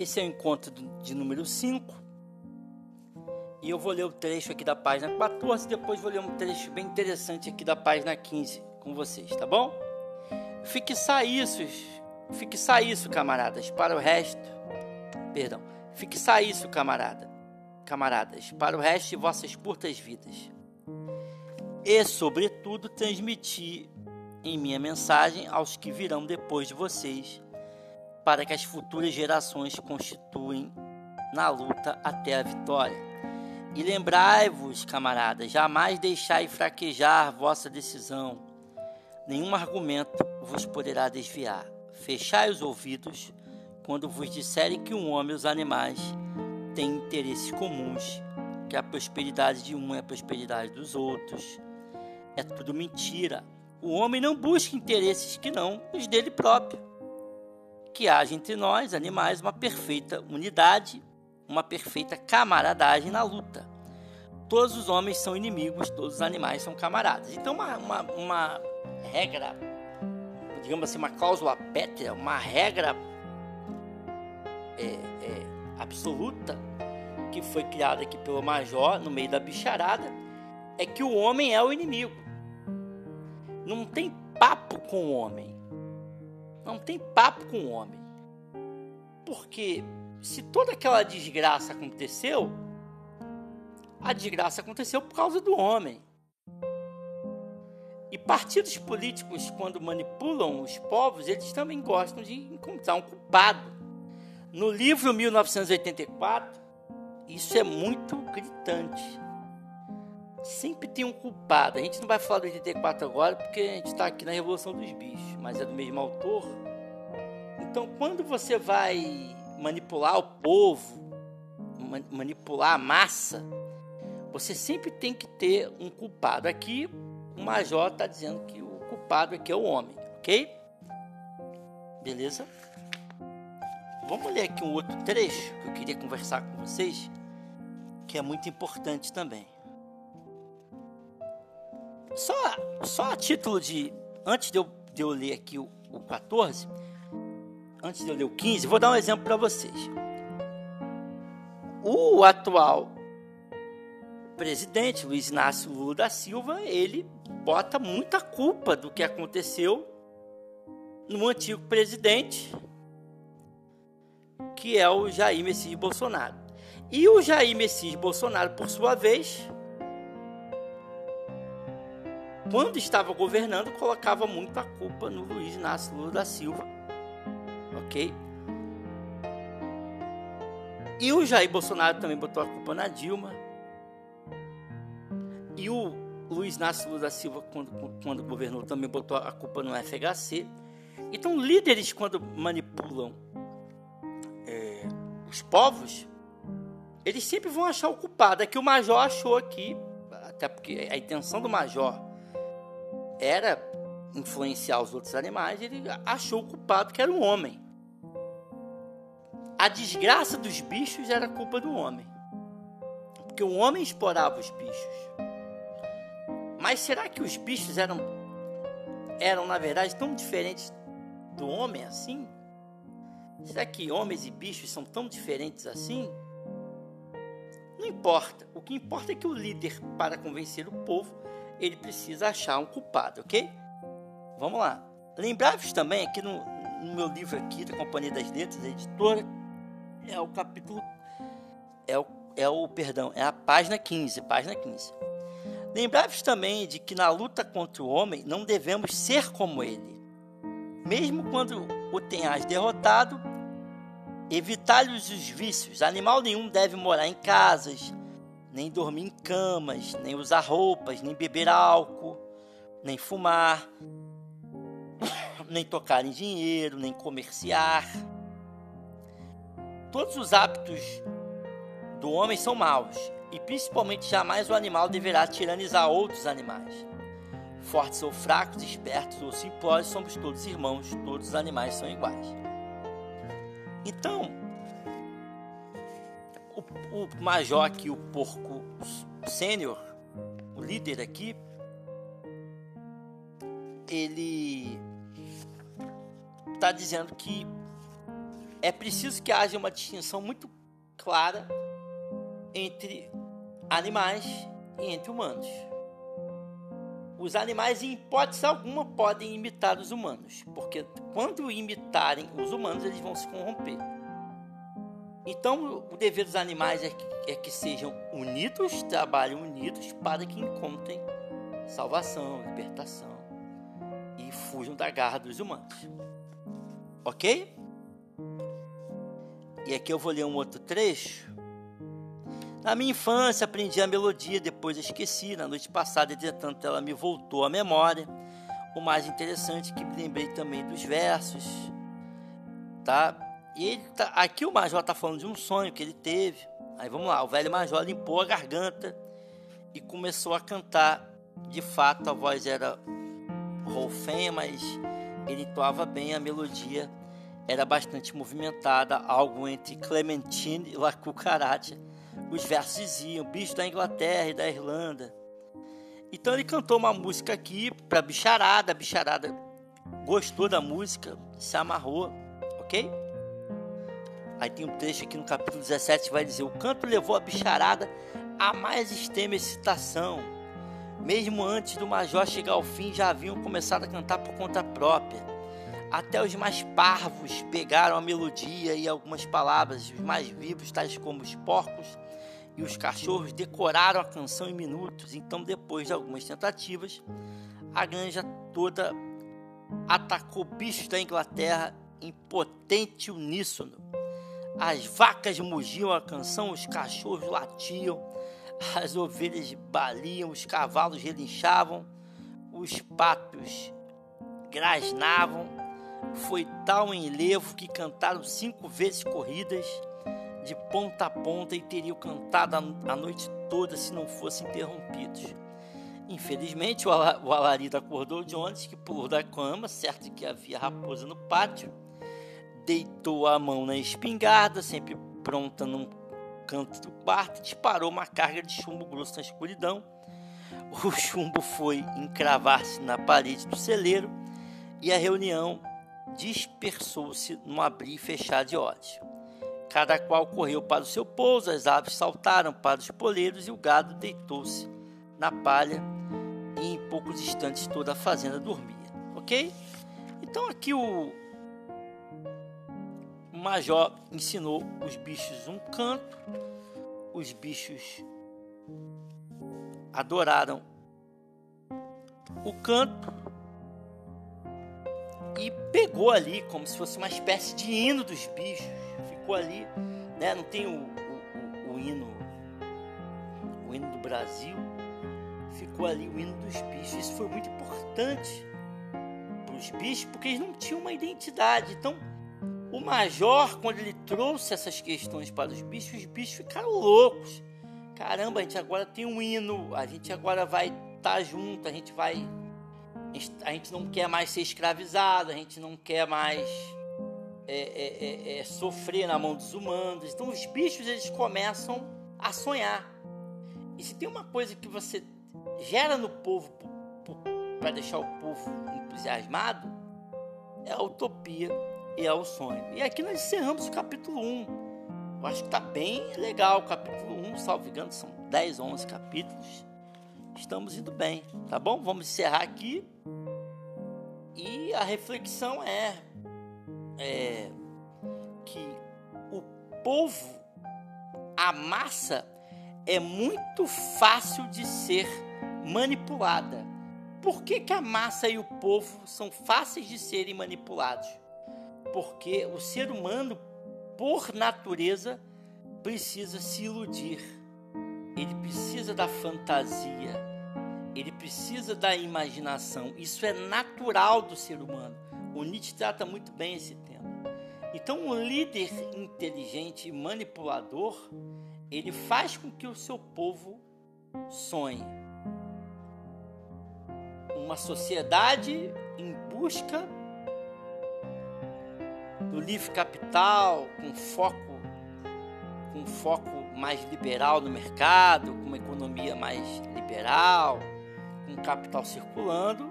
Esse é o encontro de número 5. E eu vou ler o trecho aqui da página 14, depois vou ler um trecho bem interessante aqui da página 15 com vocês, tá bom? Fixar isso, fixar isso, camaradas, para o resto. Perdão. Fixar isso, camarada, camaradas, para o resto de vossas curtas vidas. E, sobretudo, transmitir em minha mensagem aos que virão depois de vocês, para que as futuras gerações constituem na luta até a vitória. E lembrai-vos, camaradas, jamais deixai fraquejar vossa decisão. Nenhum argumento vos poderá desviar. Fechai os ouvidos quando vos disserem que um homem e os animais têm interesses comuns, que a prosperidade de um é a prosperidade dos outros. É tudo mentira. O homem não busca interesses que não os dele próprio. Que haja entre nós, animais, uma perfeita unidade uma perfeita camaradagem na luta. Todos os homens são inimigos, todos os animais são camaradas. Então, uma, uma, uma regra, digamos assim, uma cláusula pétrea, uma regra é, é, absoluta que foi criada aqui pelo Major no meio da bicharada é que o homem é o inimigo. Não tem papo com o homem. Não tem papo com o homem. Porque se toda aquela desgraça aconteceu, a desgraça aconteceu por causa do homem. E partidos políticos, quando manipulam os povos, eles também gostam de encontrar um culpado. No livro 1984, isso é muito gritante. Sempre tem um culpado. A gente não vai falar do 84 agora porque a gente está aqui na Revolução dos Bichos, mas é do mesmo autor. Então, quando você vai manipular o povo, manipular a massa, você sempre tem que ter um culpado. Aqui o Major está dizendo que o culpado aqui é o homem, ok? Beleza? Vamos ler aqui um outro trecho que eu queria conversar com vocês, que é muito importante também. Só, só a título de. Antes de eu, de eu ler aqui o, o 14, antes de eu ler o 15, vou dar um exemplo para vocês. O atual presidente, Luiz Inácio Lula da Silva, ele bota muita culpa do que aconteceu no antigo presidente, que é o Jair Messias Bolsonaro. E o Jair Messias Bolsonaro, por sua vez, quando estava governando, colocava muita culpa no Luiz Inácio Lula da Silva ok? E o Jair Bolsonaro também botou a culpa na Dilma. E o Luiz Inácio Lula da Silva, quando, quando governou, também botou a culpa no FHC. Então, líderes, quando manipulam é, os povos, eles sempre vão achar o culpado. É que o Major achou aqui, até porque a intenção do Major era influenciar os outros animais, ele achou o culpado que era um homem a desgraça dos bichos era culpa do homem. Porque o homem explorava os bichos. Mas será que os bichos eram, eram na verdade, tão diferentes do homem assim? Será que homens e bichos são tão diferentes assim? Não importa. O que importa é que o líder, para convencer o povo, ele precisa achar um culpado, ok? Vamos lá. Lembrar-vos também aqui no, no meu livro aqui da Companhia das Letras, editora, é o capítulo. É o, é o perdão, é a página 15. Página 15. Lembrai-vos também de que na luta contra o homem não devemos ser como ele. Mesmo quando o tenhas derrotado, evitai-lhes os vícios. Animal nenhum deve morar em casas, nem dormir em camas, nem usar roupas, nem beber álcool, nem fumar, nem tocar em dinheiro, nem comerciar Todos os hábitos do homem são maus, e principalmente jamais o animal deverá tiranizar outros animais. Fortes ou fracos, espertos ou simplórios, somos todos irmãos, todos os animais são iguais. Então, o, o major aqui, o porco sênior, o líder aqui, ele está dizendo que é preciso que haja uma distinção muito clara entre animais e entre humanos. Os animais, em hipótese alguma, podem imitar os humanos, porque quando imitarem os humanos, eles vão se corromper. Então, o dever dos animais é que, é que sejam unidos, trabalhem unidos para que encontrem salvação, libertação e fujam da garra dos humanos. Ok? E aqui eu vou ler um outro trecho na minha infância aprendi a melodia, depois esqueci. Na noite passada, entretanto, ela me voltou à memória. O mais interessante é que me lembrei também dos versos, tá? E ele tá, aqui o Major está falando de um sonho que ele teve. Aí vamos lá, o velho Major limpou a garganta e começou a cantar. De fato, a voz era rolfenha, mas ele entoava bem a melodia. Era bastante movimentada, algo entre Clementine e La Cucaracha os versos diziam: bicho da Inglaterra e da Irlanda. Então ele cantou uma música aqui para bicharada, a bicharada gostou da música, se amarrou, ok? Aí tem um trecho aqui no capítulo 17 que vai dizer: O canto levou a bicharada a mais extrema excitação. Mesmo antes do major chegar ao fim, já haviam começado a cantar por conta própria. Até os mais parvos pegaram a melodia e algumas palavras, os mais vivos, tais como os porcos e os cachorros, decoraram a canção em minutos. Então, depois de algumas tentativas, a granja toda atacou bichos da Inglaterra em potente uníssono. As vacas mugiam a canção, os cachorros latiam, as ovelhas baliam, os cavalos relinchavam, os patos grasnavam foi tal enlevo que cantaram cinco vezes corridas de ponta a ponta e teriam cantado a noite toda se não fossem interrompidos. Infelizmente, o alarido acordou Jones, que pulou da cama, certo que havia raposa no pátio, deitou a mão na espingarda, sempre pronta num canto do quarto, disparou uma carga de chumbo grosso na escuridão. O chumbo foi encravar-se na parede do celeiro e a reunião dispersou-se num abrir e fechar de olhos. Cada qual correu para o seu pouso, as aves saltaram para os poleiros e o gado deitou-se na palha e em poucos instantes toda a fazenda dormia. Ok? Então aqui o major ensinou os bichos um canto, os bichos adoraram o canto e pegou ali como se fosse uma espécie de hino dos bichos. Ficou ali, né? Não tem o, o, o, o hino, o hino do Brasil. Ficou ali o hino dos bichos. Isso foi muito importante para os bichos porque eles não tinham uma identidade. Então, o major, quando ele trouxe essas questões para os bichos, os bichos ficaram loucos. Caramba, a gente agora tem um hino, a gente agora vai estar tá junto, a gente vai a gente não quer mais ser escravizado, a gente não quer mais é, é, é, é, sofrer na mão dos humanos. Então os bichos eles começam a sonhar. E se tem uma coisa que você gera no povo para deixar o povo entusiasmado, é a utopia e é o sonho. E aqui nós encerramos o capítulo 1. Eu acho que está bem legal o capítulo 1, salvo engano, são 10, 11 capítulos estamos indo bem, tá bom? Vamos encerrar aqui. E a reflexão é, é que o povo, a massa, é muito fácil de ser manipulada. Por que, que a massa e o povo são fáceis de serem manipulados? Porque o ser humano, por natureza, precisa se iludir, ele precisa da fantasia, ele precisa da imaginação. Isso é natural do ser humano. O Nietzsche trata muito bem esse tema. Então, um líder inteligente e manipulador, ele faz com que o seu povo sonhe. Uma sociedade em busca do livre capital, com foco com foco mais liberal no mercado, com uma economia mais liberal, com capital circulando,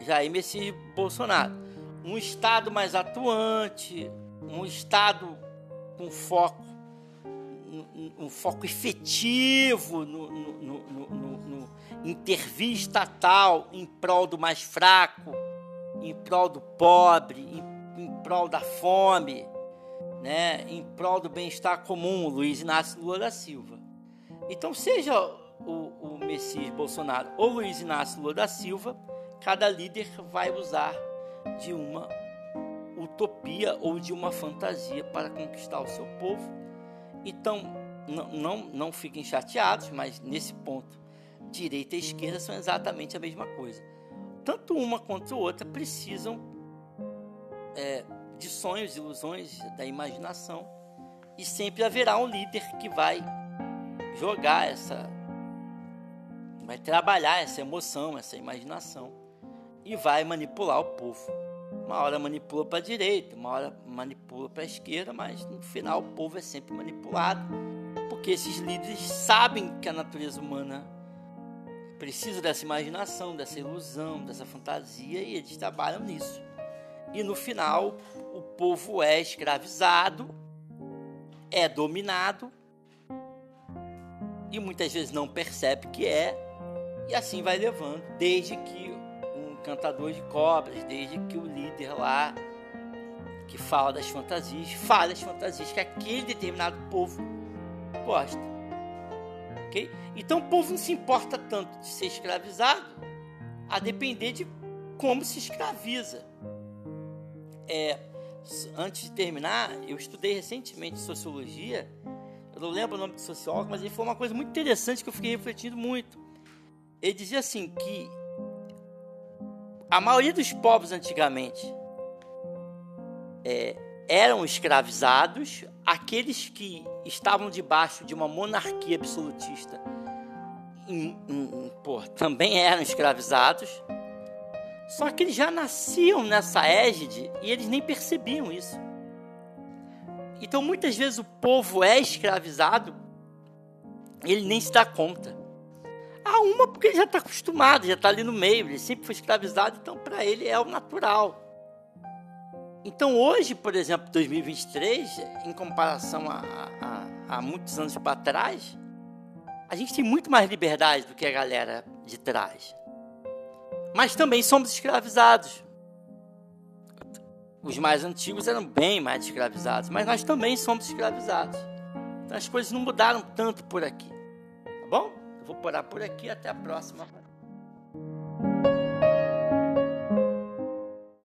Jair Messias Bolsonaro. Um Estado mais atuante, um Estado com foco, um, um foco efetivo no, no, no, no, intervir estatal em prol do mais fraco, em prol do pobre, em, prol da fome, né, em prol do bem-estar comum, Luiz Inácio Lula da Silva. Então, seja o, o Messias Bolsonaro ou Luiz Inácio Lula da Silva, cada líder vai usar de uma utopia ou de uma fantasia para conquistar o seu povo. Então, não, não, fiquem chateados, mas nesse ponto, direita e esquerda são exatamente a mesma coisa. Tanto uma quanto outra precisam é, de sonhos, ilusões, da imaginação, e sempre haverá um líder que vai jogar essa, vai trabalhar essa emoção, essa imaginação e vai manipular o povo. Uma hora manipula para a direita, uma hora manipula para a esquerda, mas no final o povo é sempre manipulado, porque esses líderes sabem que a natureza humana precisa dessa imaginação, dessa ilusão, dessa fantasia e eles trabalham nisso. E no final o povo é escravizado, é dominado e muitas vezes não percebe que é, e assim vai levando, desde que cantador de cobras, desde que o líder lá que fala das fantasias, fala as fantasias que aquele determinado povo gosta. ok? Então o povo não se importa tanto de ser escravizado, a depender de como se escraviza. É, antes de terminar, eu estudei recentemente sociologia. Eu não lembro o nome do sociólogo, mas ele foi uma coisa muito interessante que eu fiquei refletindo muito. Ele dizia assim que a maioria dos povos antigamente é, eram escravizados, aqueles que estavam debaixo de uma monarquia absolutista em, em, também eram escravizados. Só que eles já nasciam nessa égide e eles nem percebiam isso. Então muitas vezes o povo é escravizado, ele nem se dá conta. A uma porque ele já está acostumado, já está ali no meio, ele sempre foi escravizado, então para ele é o natural. Então hoje, por exemplo, 2023, em comparação a, a, a muitos anos para trás, a gente tem muito mais liberdade do que a galera de trás. Mas também somos escravizados. Os mais antigos eram bem mais escravizados, mas nós também somos escravizados. Então as coisas não mudaram tanto por aqui. Tá bom? Eu vou parar por aqui. Até a próxima.